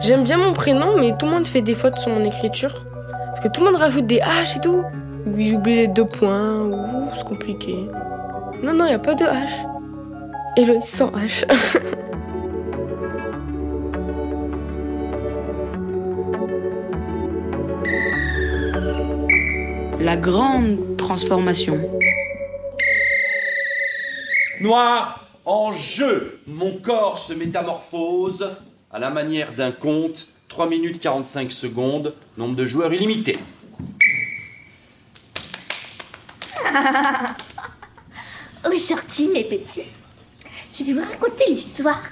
J'aime bien mon prénom, mais tout le monde fait des fautes sur mon écriture. Parce que tout le monde rajoute des H et tout. Il oublie les deux points. Ouh, c'est compliqué. Non, non, il n'y a pas de H. Héloïse sans H. La grande transformation. Noir en jeu. Mon corps se métamorphose à la manière d'un conte. 3 minutes 45 secondes. Nombre de joueurs illimité. Aujourd'hui, mes petits, je vais vous raconter l'histoire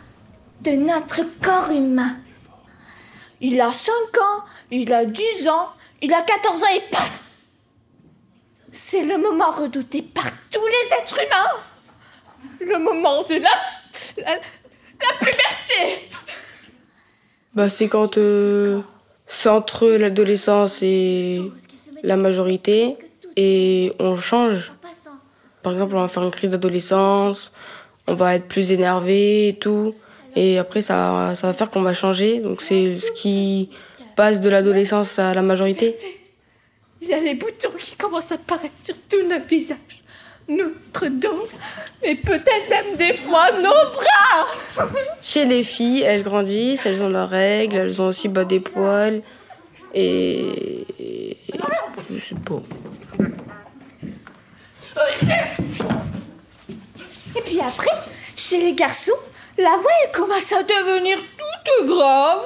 de notre corps humain. Il a 5 ans, il a 10 ans, il a 14 ans et paf C'est le moment redouté par tous les êtres humains. Le moment de la, la, la puberté. bah, c'est quand euh, c'est entre l'adolescence et la majorité. Et on change. Par exemple, on va faire une crise d'adolescence, on va être plus énervé et tout. Et après, ça, ça va faire qu'on va changer. Donc, c'est ce qui passe de l'adolescence à la majorité. Il y a les boutons qui commencent à apparaître sur tout notre visage, notre dos, et peut-être même des fois nos bras. Chez les filles, elles grandissent, elles ont leurs règles, elles ont aussi bah, des poils. Et. et- Je sais pas. Et puis après, chez les garçons, la voix elle commence à devenir toute grave.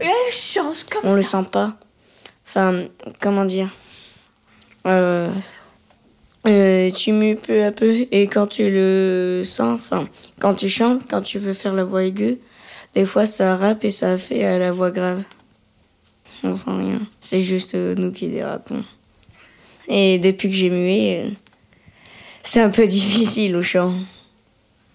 Et elle change comme On le ça. sent pas. Enfin, comment dire Euh, euh, Tu mues peu à peu et quand tu le sens, enfin, quand tu chantes, quand tu veux faire la voix aiguë, des fois ça rappe et ça fait à la voix grave. On sent rien. C'est juste euh, nous qui dérapons. Et depuis que j'ai mué, euh, c'est un peu difficile au chant.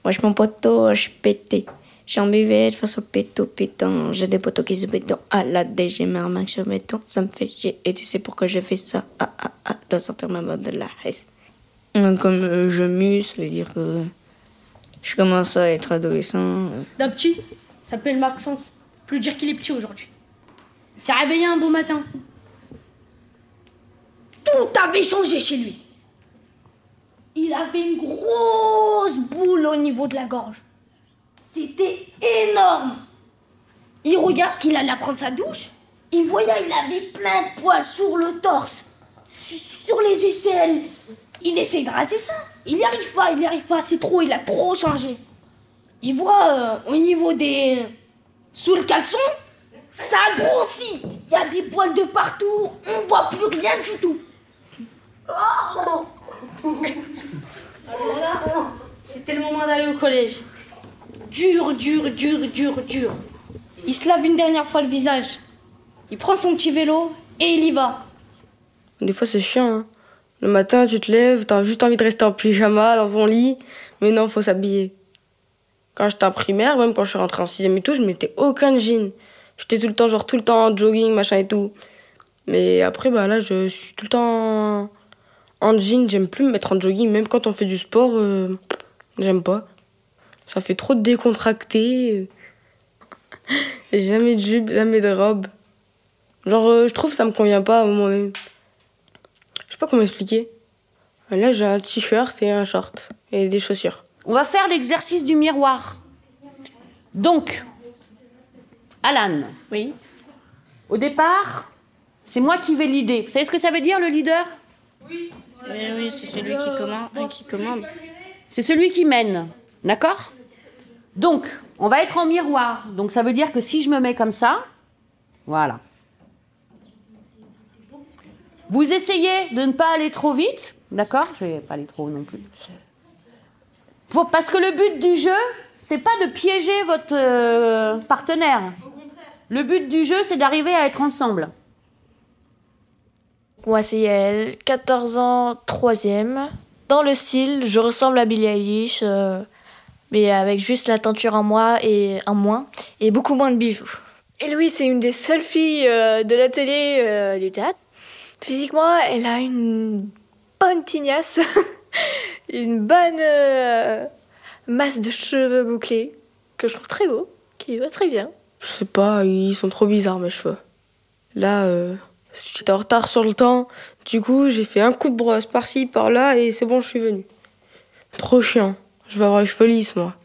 Moi, je mon poteau, je suis pété. J'ai en buvette face au péto pétant. J'ai des poteaux qui se béton. Ah la DG me remarque sur béton. Ça me fait chier. Et tu sais pourquoi je fais ça? Ah ah ah. Je dois sortir ma botte de la. Donc, Comme euh, je mue, ça veut dire que je commence à être adolescent. euh. D'un petit, s'appelle Maxence. Plus dire qu'il est petit aujourd'hui. Il s'est réveillé un bon matin. Tout avait changé chez lui. Il avait une grosse boule au niveau de la gorge. C'était énorme. Il regarde qu'il allait prendre sa douche. Il voyait, il avait plein de poils sur le torse, su- sur les aisselles. Il essaie de raser ça. Il n'y arrive pas, il n'y arrive pas, c'est trop, il a trop changé. Il voit euh, au niveau des. sous le caleçon, ça grossit. Il y a des poils de partout, on voit plus rien du tout. C'était le moment d'aller au collège. Dur, dur, dur, dur, dur. Il se lave une dernière fois le visage. Il prend son petit vélo et il y va. Des fois, c'est chiant. hein. Le matin, tu te lèves, t'as juste envie de rester en pyjama dans ton lit. Mais non, faut s'habiller. Quand j'étais en primaire, même quand je suis rentrée en sixième et tout, je mettais aucun jean. J'étais tout le temps, genre, tout le temps en jogging, machin et tout. Mais après, bah là, je suis tout le temps en, en jean. J'aime plus me mettre en jogging. Même quand on fait du sport, euh, j'aime pas. Ça fait trop décontracté. J'ai jamais de jupe, jamais de robe. Genre, euh, je trouve que ça me convient pas à moi-même. Je sais pas comment expliquer. Là, j'ai un t-shirt et un short et des chaussures. On va faire l'exercice du miroir. Donc, Alan. Oui. Au départ, c'est moi qui vais l'idée. Vous savez ce que ça veut dire, le leader? Oui, oui, c'est celui qui commande. qui commande. C'est celui qui mène. D'accord? Donc, on va être en miroir. Donc, ça veut dire que si je me mets comme ça, voilà. Vous essayez de ne pas aller trop vite. D'accord? Je vais pas aller trop haut non plus. Faut- parce que le but du jeu, c'est pas de piéger votre euh, partenaire. Le but du jeu, c'est d'arriver à être ensemble. Moi, c'est Yael, 14 ans, 3ème. Dans le style, je ressemble à Billie Eilish, euh, mais avec juste la teinture en moi et en moins, et beaucoup moins de bijoux. Et Louis, c'est une des seules filles euh, de l'atelier euh, du théâtre. Physiquement, elle a une bonne tignasse, une bonne euh, masse de cheveux bouclés que je trouve très beau, qui va très bien. Je sais pas, ils sont trop bizarres mes cheveux. Là, euh, j'étais en retard sur le temps. Du coup, j'ai fait un coup de brosse par-ci, par-là et c'est bon, je suis venue. Trop chiant. Je vais avoir les cheveux lisses, moi.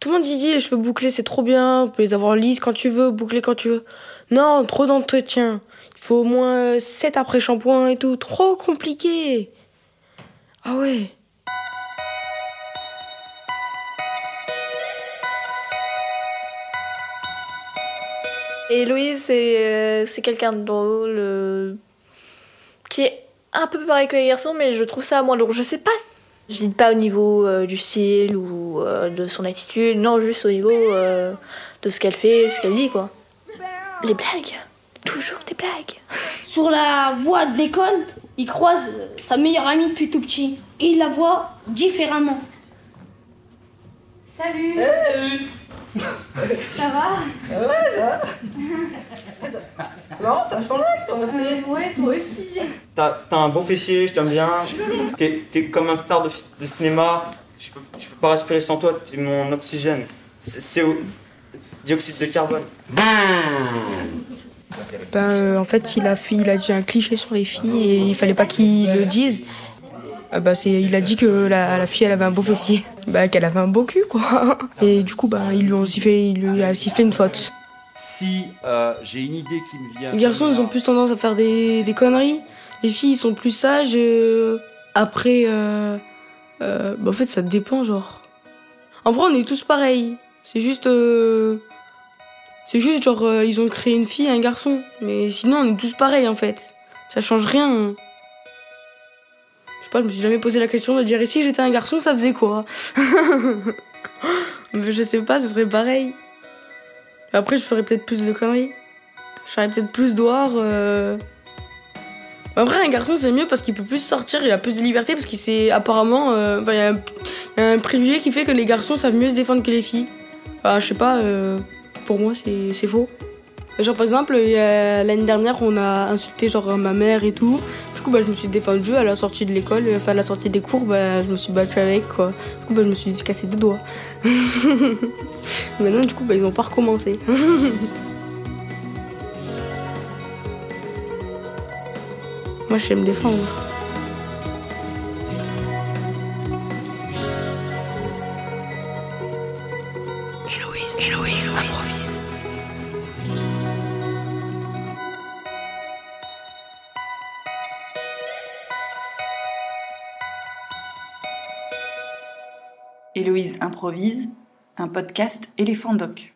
Tout le monde dit les cheveux bouclés, c'est trop bien. Tu peux les avoir lisses quand tu veux, bouclés quand tu veux. Non, trop d'entretien. Il faut au moins 7 après shampoing et tout. Trop compliqué. Ah ouais. Et Héloïse, c'est euh, c'est quelqu'un de drôle, euh, qui est un peu pareil que les garçons, mais je trouve ça moins drôle. Je sais pas, je dis pas au niveau euh, du style ou euh, de son attitude, non, juste au niveau euh, de ce qu'elle fait, ce qu'elle dit, quoi. Les blagues, toujours des blagues. Sur la voie de l'école, il croise sa meilleure amie depuis tout petit. Et il la voit différemment. Salut Ça va? Non, t'as changé toi. Ouais, toi aussi. T'as t'as un beau fessier, je t'aime bien. T'es t'es comme un star de, cinéma. Je peux, je peux pas respirer sans toi, t'es mon oxygène. C'est dioxyde de carbone. Ben, euh, en fait, il a, fait, il a dit un cliché sur les filles et il fallait pas qu'il le dise. Ah bah, c'est, il a dit que la, la fille, elle avait un beau fessier. Bah, qu'elle avait un beau cul, quoi. Et du coup, bah, ils lui ont aussi fait, il lui a sifflé une faute. Si euh, j'ai une idée qui me vient. Les garçons, ils ont plus tendance à faire des, des conneries. Les filles, ils sont plus sages. euh, après, euh, euh, bah, en fait, ça dépend, genre. En vrai, on est tous pareils. C'est juste. euh, c'est juste, genre, euh, ils ont créé une fille et un garçon. Mais sinon, on est tous pareils, en fait. Ça change rien. Je me suis jamais posé la question de dire et si j'étais un garçon, ça faisait quoi Mais Je sais pas, ce serait pareil. Après, je ferais peut-être plus de conneries. Je serais peut-être plus dehors. euh. Après, un garçon, c'est mieux parce qu'il peut plus sortir, il a plus de liberté parce qu'il sait apparemment. euh, Il y, a un- préjugé qui fait que les garçons savent mieux se défendre que les filles. Enfin, je sais pas, euh, pour moi, c'est faux. Genre, par exemple, l'année dernière, on a insulté genre ma mère et tout. Du coup, bah, je me suis défendue à la sortie de l'école, enfin, à la sortie des cours, bah, je me suis battue avec, quoi. Du coup, bah, je me suis cassé deux doigts. Maintenant, du coup, bah, ils ont pas recommencé. Moi, je sais me défendre. Héloïse improvise, un podcast éléphant doc.